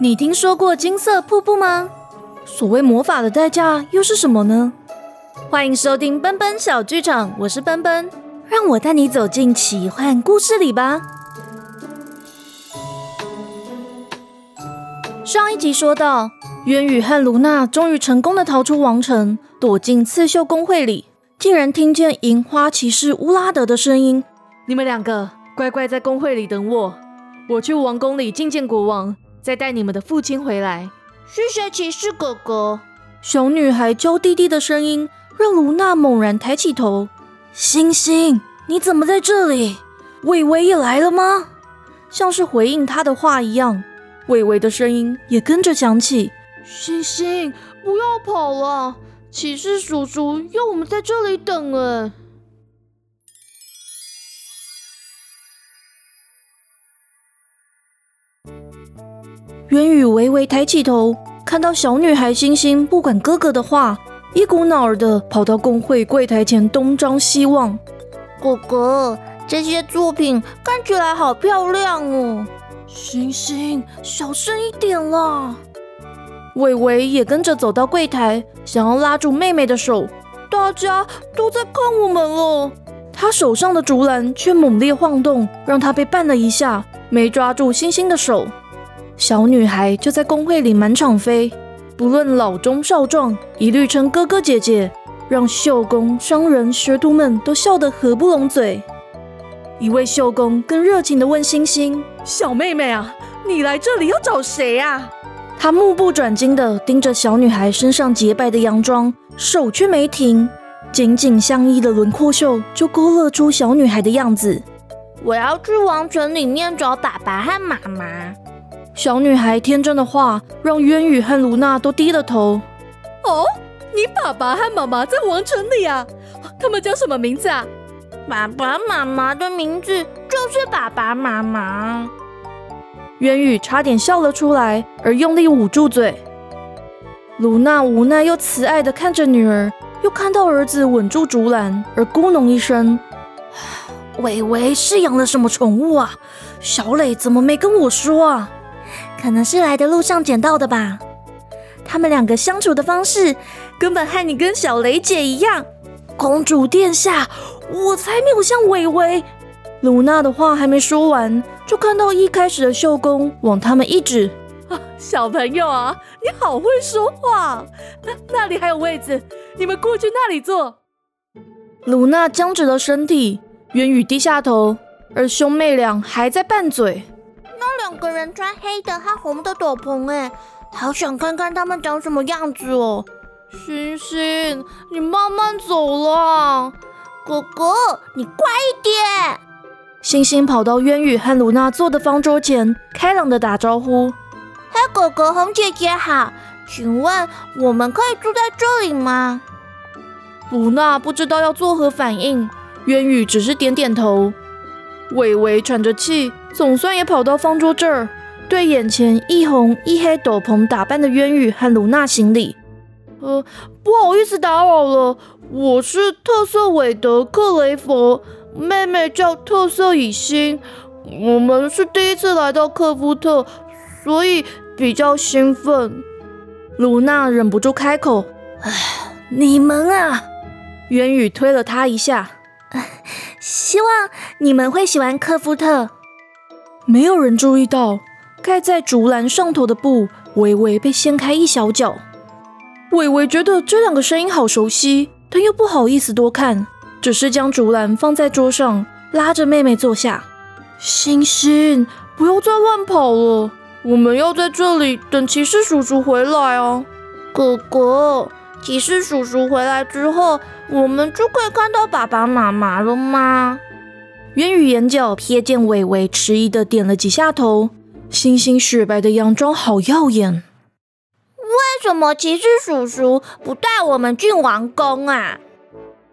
你听说过金色瀑布吗？所谓魔法的代价又是什么呢？欢迎收听奔奔小剧场，我是奔奔，让我带你走进奇幻故事里吧。上一集说到，渊羽和卢娜终于成功的逃出王城，躲进刺绣工会里，竟然听见银花骑士乌拉德的声音：“你们两个乖乖在工会里等我，我去王宫里觐见国王，再带你们的父亲回来。”谢谢骑士哥哥。小女孩娇滴滴的声音让卢娜猛然抬起头。星星，你怎么在这里？伟伟也来了吗？像是回应她的话一样，伟伟的声音也跟着响起。星星，不要跑了，骑士叔叔要我们在这里等哎。渊宇微微抬起头，看到小女孩星星不管哥哥的话，一股脑儿的跑到工会柜台前东张西望。哥哥，这些作品看起来好漂亮哦。星星，小声一点啦。伟伟也跟着走到柜台，想要拉住妹妹的手。大家都在看我们了。他手上的竹篮却猛烈晃动，让他被绊了一下，没抓住星星的手。小女孩就在公会里满场飞，不论老中少壮，一律称哥哥姐姐，让绣工、商人、学徒们都笑得合不拢嘴。一位绣工更热情地问星星：“小妹妹啊，你来这里要找谁啊？”他目不转睛地盯着小女孩身上洁白的洋装，手却没停，紧紧相依的轮廓袖就勾勒出小女孩的样子。我要去王城里面找爸爸和妈妈。小女孩天真的话，让渊宇和卢娜都低了头。哦，你爸爸和妈妈在王城里啊？他们叫什么名字啊？爸爸妈妈的名字就是爸爸妈妈。渊宇差点笑了出来，而用力捂住嘴。卢娜无奈又慈爱的看着女儿，又看到儿子稳住竹篮，而咕哝一声：“伟伟是养了什么宠物啊？小磊怎么没跟我说啊？”可能是来的路上捡到的吧。他们两个相处的方式，根本和你跟小雷姐一样。公主殿下，我才没有像伟伟。鲁娜的话还没说完，就看到一开始的绣工往他们一指：“啊，小朋友啊，你好会说话。那那里还有位子，你们过去那里坐。”鲁娜僵直了身体，渊宇低下头，而兄妹俩还在拌嘴。那两个人穿黑的和红的斗篷，哎，好想看看他们长什么样子哦。星星，你慢慢走啦。哥哥，你快一点。星星跑到渊宇和卢娜坐的方桌前，开朗的打招呼：“嘿，哥哥，红姐姐好，请问我们可以住在这里吗？”卢娜不知道要作何反应，渊宇只是点点头。伟伟喘着气，总算也跑到方桌这儿，对眼前一红一黑斗篷打扮的渊羽和卢娜行礼。呃，不好意思打扰了，我是特色韦德克雷佛，妹妹叫特色以心，我们是第一次来到克夫特，所以比较兴奋。卢娜忍不住开口：“唉，你们啊！”渊羽推了他一下。希望你们会喜欢科夫特。没有人注意到盖在竹篮上头的布微微被掀开一小角。伟伟觉得这两个声音好熟悉，但又不好意思多看，只是将竹篮放在桌上，拉着妹妹坐下。星星，不要再乱跑了，我们要在这里等骑士叔叔回来哦。哥哥，骑士叔叔回来之后。我们就可以看到爸爸妈妈了吗？渊羽眼角瞥见伟伟，迟疑的点了几下头。星星雪白的洋装好耀眼。为什么骑士叔叔不带我们进王宫啊？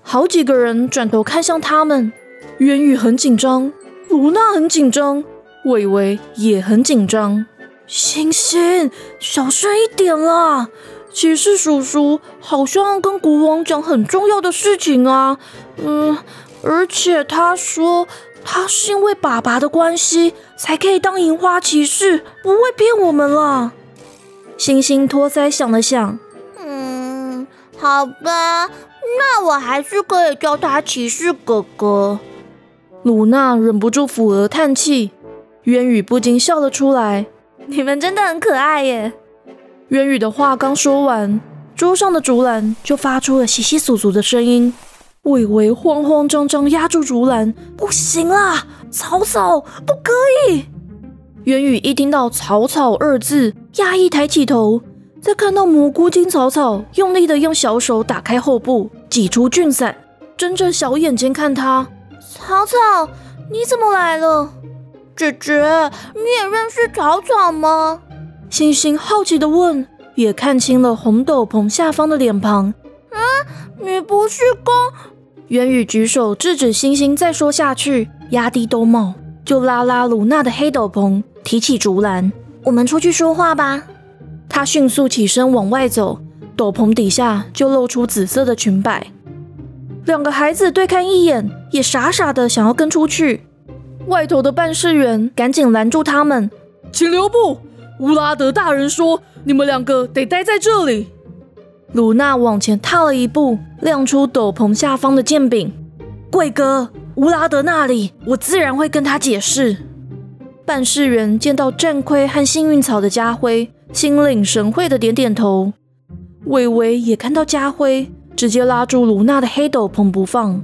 好几个人转头看向他们。渊羽很紧张，卢娜很紧张，伟伟也很紧张。星星，小声一点啦！骑士叔叔好像要跟国王讲很重要的事情啊，嗯，而且他说他是因为爸爸的关系才可以当银花骑士，不会骗我们了。星星托腮想了想，嗯，好吧，那我还是可以叫他骑士哥哥。鲁娜忍不住抚额叹气，渊宇不禁笑了出来。你们真的很可爱耶！渊宇的话刚说完，桌上的竹篮就发出了窸窸窣窣的声音。伟伟慌慌张张压住竹篮，不行啦！草草，不可以！元宇一听到“草草”二字，压抑抬起头，再看到蘑菇精草草用力的用小手打开后部，挤出菌伞，睁着小眼睛看他。草草，你怎么来了？姐姐，你也认识草草吗？星星好奇的问，也看清了红斗篷下方的脸庞。啊，你不是公？元宇举手制止星星再说下去，压低兜帽，就拉拉鲁娜的黑斗篷，提起竹篮，我们出去说话吧。他迅速起身往外走，斗篷底下就露出紫色的裙摆。两个孩子对看一眼，也傻傻的想要跟出去。外头的办事员赶紧拦住他们，请留步！乌拉德大人说，你们两个得待在这里。鲁娜往前踏了一步，亮出斗篷下方的剑柄。贵哥，乌拉德那里，我自然会跟他解释。办事员见到战盔和幸运草的家辉，心领神会的点点头。伟伟也看到家辉，直接拉住鲁娜的黑斗篷不放。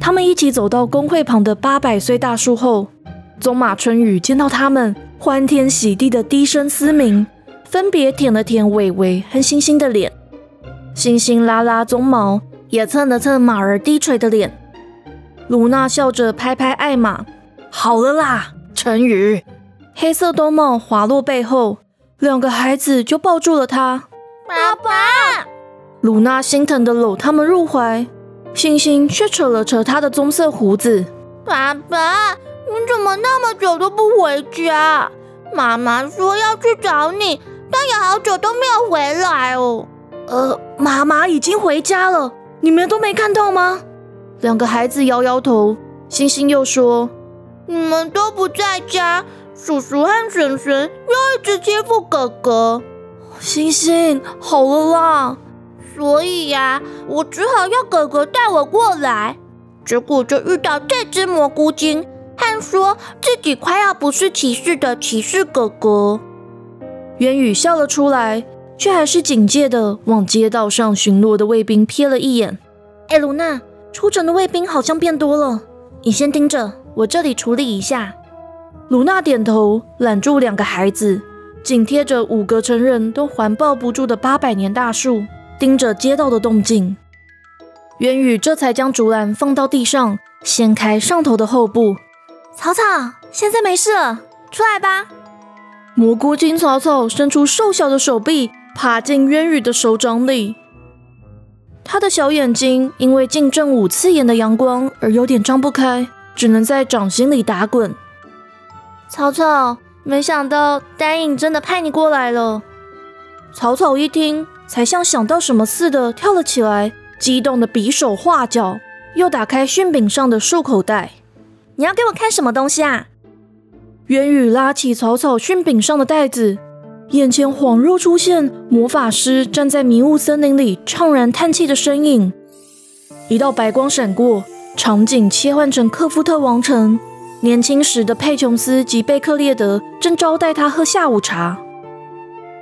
他们一起走到工会旁的八百岁大树后，棕马春雨见到他们，欢天喜地的低声嘶鸣，分别舔了舔伟伟和星星的脸。星星拉拉鬃毛，也蹭了蹭马儿低垂的脸。卢娜笑着拍拍艾玛：“好了啦，陈宇。”黑色兜帽滑落背后，两个孩子就抱住了他。爸爸，卢娜心疼的搂他们入怀。星星却扯了扯他的棕色胡子。爸爸，你怎么那么久都不回家？妈妈说要去找你，但也好久都没有回来哦。呃，妈妈已经回家了，你们都没看到吗？两个孩子摇摇头。星星又说：“你们都不在家，叔叔和婶婶又一直欺负哥哥。”星星，好了啦。所以呀，我只好要哥哥带我过来，结果就遇到这只蘑菇精，和说自己快要不是骑士的骑士哥哥。元宇笑了出来，却还是警戒的往街道上巡逻的卫兵瞥了一眼。哎，卢娜，出城的卫兵好像变多了，你先盯着，我这里处理一下。卢娜点头，揽住两个孩子，紧贴着五个成人都环抱不住的八百年大树。盯着街道的动静，元宇这才将竹篮放到地上，掀开上头的后部。草草，现在没事了，出来吧。蘑菇精草草伸出瘦小的手臂，爬进渊宇的手掌里。他的小眼睛因为近正午刺眼的阳光而有点张不开，只能在掌心里打滚。草草，没想到丹影真的派你过来了。草草一听。才像想到什么似的跳了起来，激动的比手画脚，又打开训饼上的束口袋。你要给我看什么东西啊？元宇拉起草草训柄上的袋子，眼前恍若出现魔法师站在迷雾森林里怅然叹气的身影。一道白光闪过，场景切换成克夫特王城，年轻时的佩琼斯及贝克列德正招待他喝下午茶。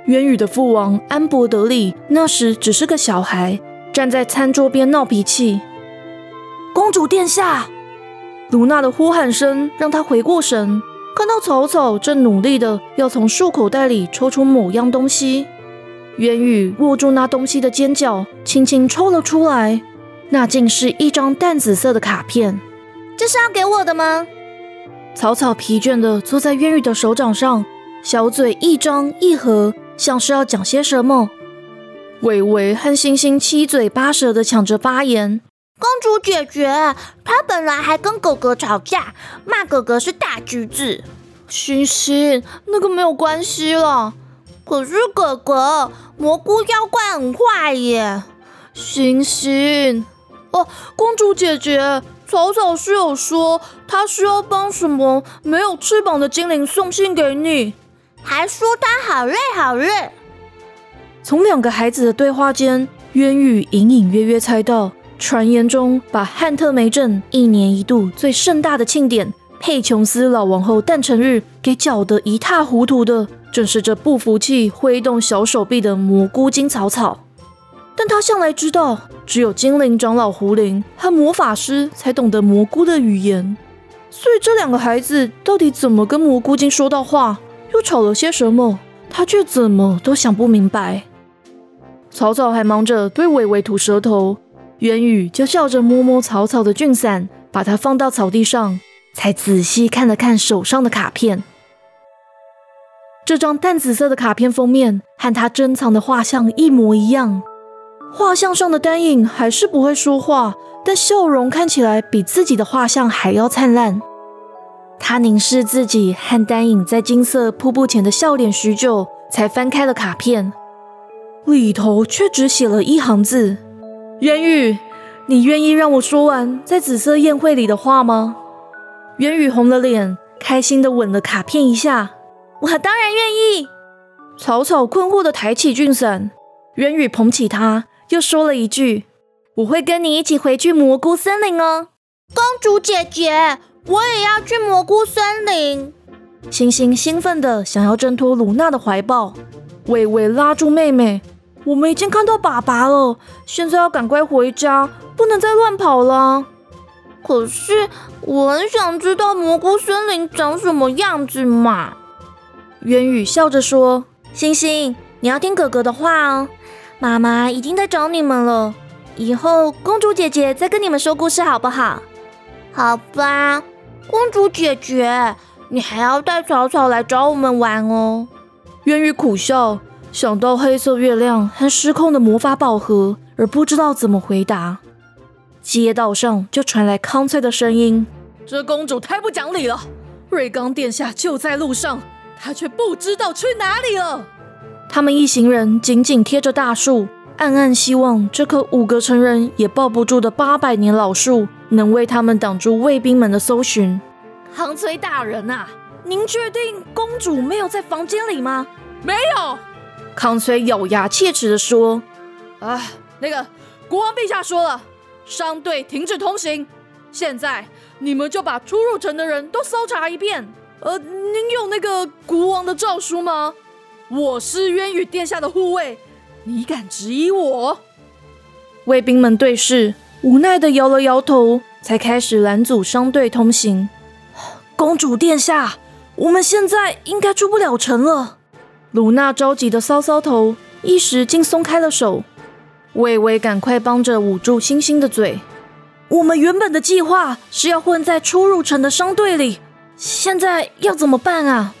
渊宇的父王安博德里那时只是个小孩，站在餐桌边闹脾气。公主殿下，卢娜的呼喊声让他回过神，看到草草正努力的要从树口袋里抽出某样东西。渊宇握住那东西的尖角，轻轻抽了出来，那竟是一张淡紫色的卡片。这是要给我的吗？草草疲倦的坐在渊宇的手掌上，小嘴一张一合。像是要讲些什么，伟伟和星星七嘴八舌的抢着发言。公主姐姐，她本来还跟哥哥吵架，骂哥哥是大橘子。星星，那个没有关系了。可是哥哥，蘑菇妖怪很坏耶。星星，哦，公主姐姐，草草是有说他需要帮什么没有翅膀的精灵送信给你，还说他好累好累。从两个孩子的对话间，渊羽隐隐约约猜到，传言中把汉特梅镇一年一度最盛大的庆典佩琼斯老王后诞辰日给搅得一塌糊涂的，正是这不服气挥动小手臂的蘑菇精草草。但他向来知道，只有精灵长老胡林和魔法师才懂得蘑菇的语言，所以这两个孩子到底怎么跟蘑菇精说到话，又吵了些什么，他却怎么都想不明白。草草还忙着对伟伟吐舌头，元宇就笑着摸摸草草的菌伞，把它放到草地上，才仔细看了看手上的卡片。这张淡紫色的卡片封面和他珍藏的画像一模一样。画像上的丹影还是不会说话，但笑容看起来比自己的画像还要灿烂。他凝视自己和丹影在金色瀑布前的笑脸许久，才翻开了卡片，里头却只写了一行字：“渊宇，你愿意让我说完在紫色宴会里的话吗？”渊宇红了脸，开心的吻了卡片一下：“我当然愿意。”草草困惑的抬起俊伞，渊宇捧起他。又说了一句：“我会跟你一起回去蘑菇森林哦，公主姐姐，我也要去蘑菇森林。”星星兴奋的想要挣脱卢娜的怀抱，伟伟拉住妹妹：“我们已经看到爸爸了，现在要赶快回家，不能再乱跑了。”可是我很想知道蘑菇森林长什么样子嘛。渊宇笑着说：“星星，你要听哥哥的话哦。”妈妈已经在找你们了，以后公主姐姐再跟你们说故事好不好？好吧，公主姐姐，你还要带草草来找我们玩哦。渊宇苦笑，想到黑色月亮和失控的魔法宝盒，而不知道怎么回答。街道上就传来康翠的声音：“这公主太不讲理了，瑞刚殿下就在路上，她却不知道去哪里了。”他们一行人紧紧贴着大树，暗暗希望这棵五个成人也抱不住的八百年老树能为他们挡住卫兵们的搜寻。康崔大人啊，您确定公主没有在房间里吗？没有。康崔咬牙切齿地说：“啊，那个国王陛下说了，商队停止通行。现在你们就把出入城的人都搜查一遍。呃，您有那个国王的诏书吗？”我是渊羽殿下的护卫，你敢质疑我？卫兵们对视，无奈的摇了摇头，才开始拦阻商队通行。公主殿下，我们现在应该出不了城了。鲁娜着急的搔搔头，一时竟松开了手。微微赶快帮着捂住星星的嘴。我们原本的计划是要混在出入城的商队里，现在要怎么办啊？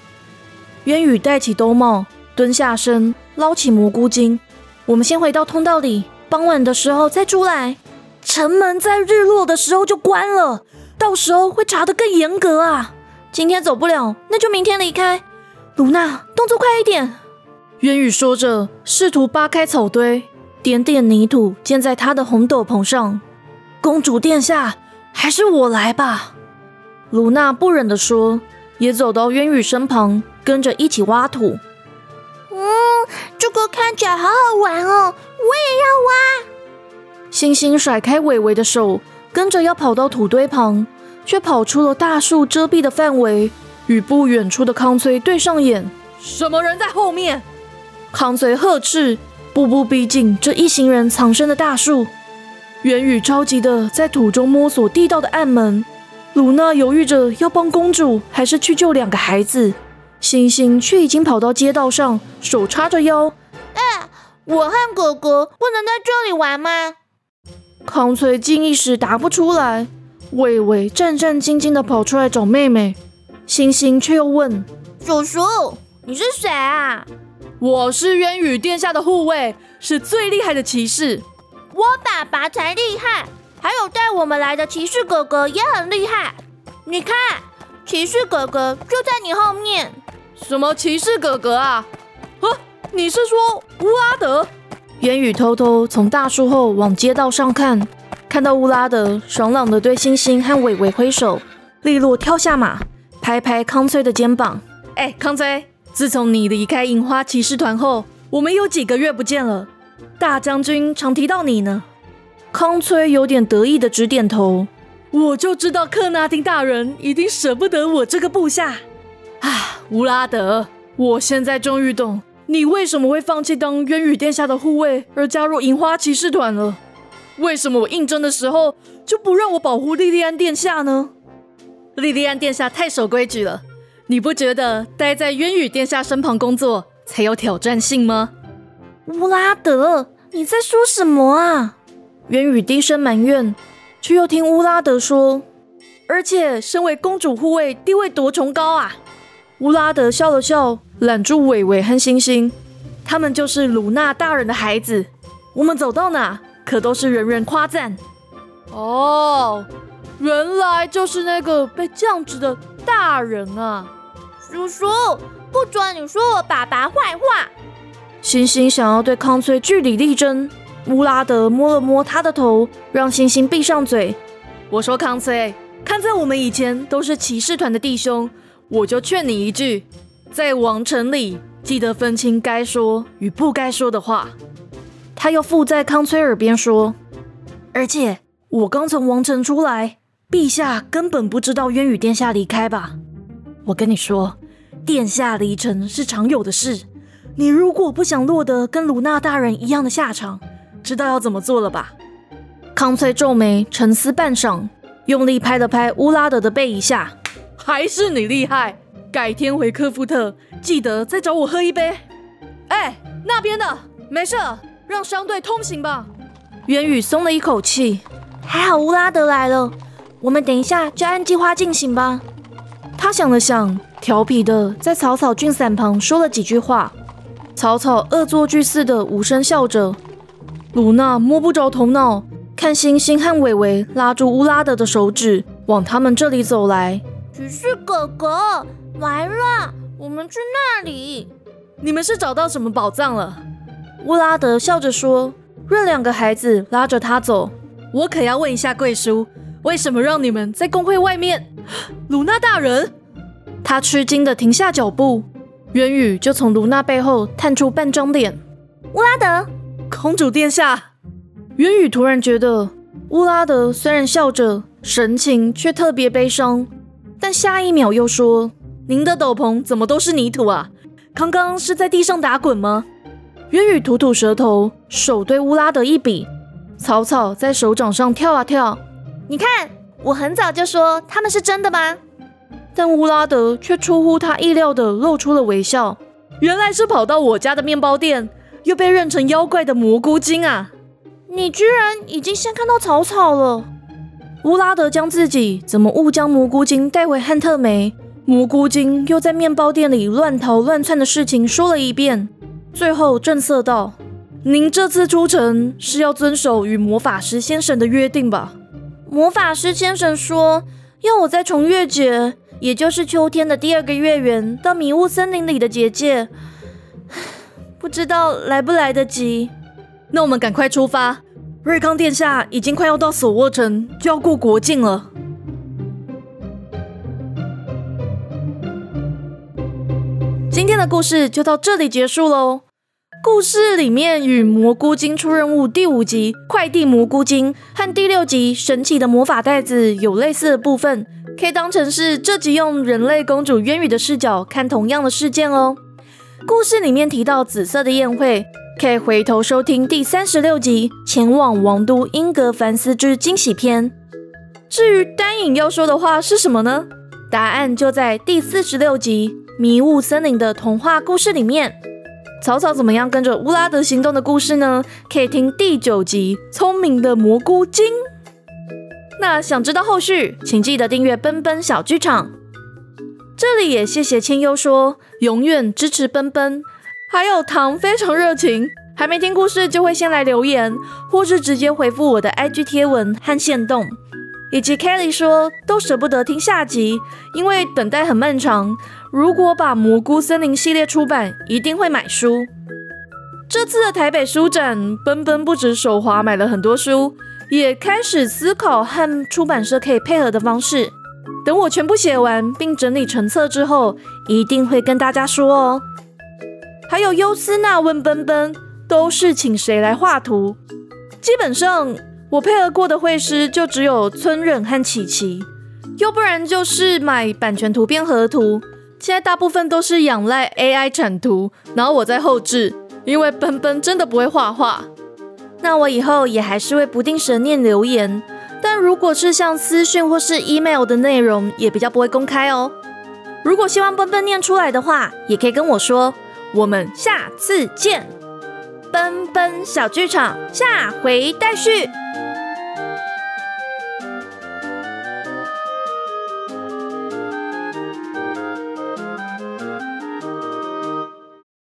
渊羽戴起兜帽。蹲下身，捞起蘑菇精。我们先回到通道里，傍晚的时候再出来。城门在日落的时候就关了，到时候会查得更严格啊。今天走不了，那就明天离开。卢娜，动作快一点！渊宇说着，试图扒开草堆，点点泥土溅在他的红斗篷上。公主殿下，还是我来吧。卢娜不忍地说，也走到渊宇身旁，跟着一起挖土。嗯，这个看起来好好玩哦，我也要挖。星星甩开伟伟的手，跟着要跑到土堆旁，却跑出了大树遮蔽的范围，与不远处的康崔对上眼。什么人在后面？康随呵斥，步步逼近这一行人藏身的大树。元宇着急的在土中摸索地道的暗门，鲁娜犹豫着要帮公主，还是去救两个孩子。星星却已经跑到街道上，手叉着腰。哎，我和哥哥不能在这里玩吗？康翠竟一时答不出来。伟伟战战兢兢地跑出来找妹妹，星星却又问：“叔叔，你是谁啊？”“我是渊羽殿下的护卫，是最厉害的骑士。”“我爸爸才厉害，还有带我们来的骑士哥哥也很厉害。你看，骑士哥哥就在你后面。”什么骑士哥哥啊？呵，你是说乌拉德？渊羽偷偷从大树后往街道上看，看到乌拉德爽朗的对星星和伟伟挥手，利落跳下马，拍拍康崔的肩膀。哎，康崔，自从你离开樱花骑士团后，我们有几个月不见了。大将军常提到你呢。康崔有点得意的直点头。我就知道克纳丁大人一定舍不得我这个部下。啊，乌拉德，我现在终于懂你为什么会放弃当渊羽殿下的护卫，而加入银花骑士团了。为什么我应征的时候就不让我保护莉莉安殿下呢？莉莉安殿下太守规矩了，你不觉得待在渊羽殿下身旁工作才有挑战性吗？乌拉德，你在说什么啊？渊羽低声埋怨。却又听乌拉德说，而且身为公主护卫，地位多崇高啊！乌拉德笑了笑，揽住伟伟和星星，他们就是鲁娜大人的孩子。我们走到哪，可都是人人夸赞。哦，原来就是那个被降职的大人啊！叔叔，不准你说我爸爸坏话！星星想要对康翠据理力争。乌拉德摸了摸他的头，让星星闭上嘴。我说：“康崔，看在我们以前都是骑士团的弟兄，我就劝你一句，在王城里记得分清该说与不该说的话。”他又附在康崔耳边说：“而且我刚从王城出来，陛下根本不知道渊羽殿下离开吧？我跟你说，殿下离城是常有的事。你如果不想落得跟鲁娜大人一样的下场，知道要怎么做了吧？康翠皱眉沉思半晌，用力拍了拍乌拉德的背一下。还是你厉害！改天回科夫特，记得再找我喝一杯。哎，那边的没事，让商队通行吧。元宇松了一口气，还好乌拉德来了。我们等一下就按计划进行吧。他想了想，调皮的在草草菌伞旁说了几句话。草草恶作剧似的无声笑着。鲁娜摸不着头脑，看星星和伟伟拉住乌拉德的手指，往他们这里走来。骑士哥哥，来了，我们去那里。你们是找到什么宝藏了？乌拉德笑着说。任两个孩子拉着他走。我可要问一下贵叔，为什么让你们在工会外面？鲁娜大人，他吃惊的停下脚步。渊宇就从卢娜背后探出半张脸。乌拉德。公主殿下，渊宇突然觉得乌拉德虽然笑着，神情却特别悲伤。但下一秒又说：“您的斗篷怎么都是泥土啊？刚刚是在地上打滚吗？”渊宇吐吐舌头，手对乌拉德一比，草草在手掌上跳啊跳。你看，我很早就说他们是真的吗？但乌拉德却出乎他意料的露出了微笑。原来是跑到我家的面包店。又被认成妖怪的蘑菇精啊！你居然已经先看到草草了。乌拉德将自己怎么误将蘑菇精带回汉特梅，蘑菇精又在面包店里乱逃乱窜的事情说了一遍，最后正色道：“您这次出城是要遵守与魔法师先生的约定吧？”魔法师先生说要我在重月节，也就是秋天的第二个月圆，到迷雾森林里的结界。不知道来不来得及，那我们赶快出发。瑞康殿下已经快要到索沃城，就要过国境了。今天的故事就到这里结束喽。故事里面与《蘑菇精出任务》第五集《快递蘑菇精》和第六集《神奇的魔法袋子》有类似的部分，可以当成是这集用人类公主渊羽的视角看同样的事件哦。故事里面提到紫色的宴会，可以回头收听第三十六集《前往王都英格凡斯之惊喜篇》。至于丹影要说的话是什么呢？答案就在第四十六集《迷雾森林的童话故事》里面。草草怎么样跟着乌拉德行动的故事呢？可以听第九集《聪明的蘑菇精》。那想知道后续，请记得订阅奔奔小剧场。这里也谢谢千优说永远支持奔奔，还有糖非常热情，还没听故事就会先来留言，或是直接回复我的 IG 贴文和线动。以及 Kelly 说都舍不得听下集，因为等待很漫长。如果把蘑菇森林系列出版，一定会买书。这次的台北书展，奔奔不止手滑买了很多书，也开始思考和出版社可以配合的方式。等我全部写完并整理成册之后，一定会跟大家说哦。还有优斯娜问奔奔，都是请谁来画图？基本上我配合过的绘师就只有村忍和琪琪，要不然就是买版权图片合图。现在大部分都是仰赖 AI 产图，然后我在后置，因为奔奔真的不会画画。那我以后也还是会不定时念留言。但如果是像私讯或是 email 的内容，也比较不会公开哦。如果希望笨笨念出来的话，也可以跟我说。我们下次见，奔奔小剧场下回待续。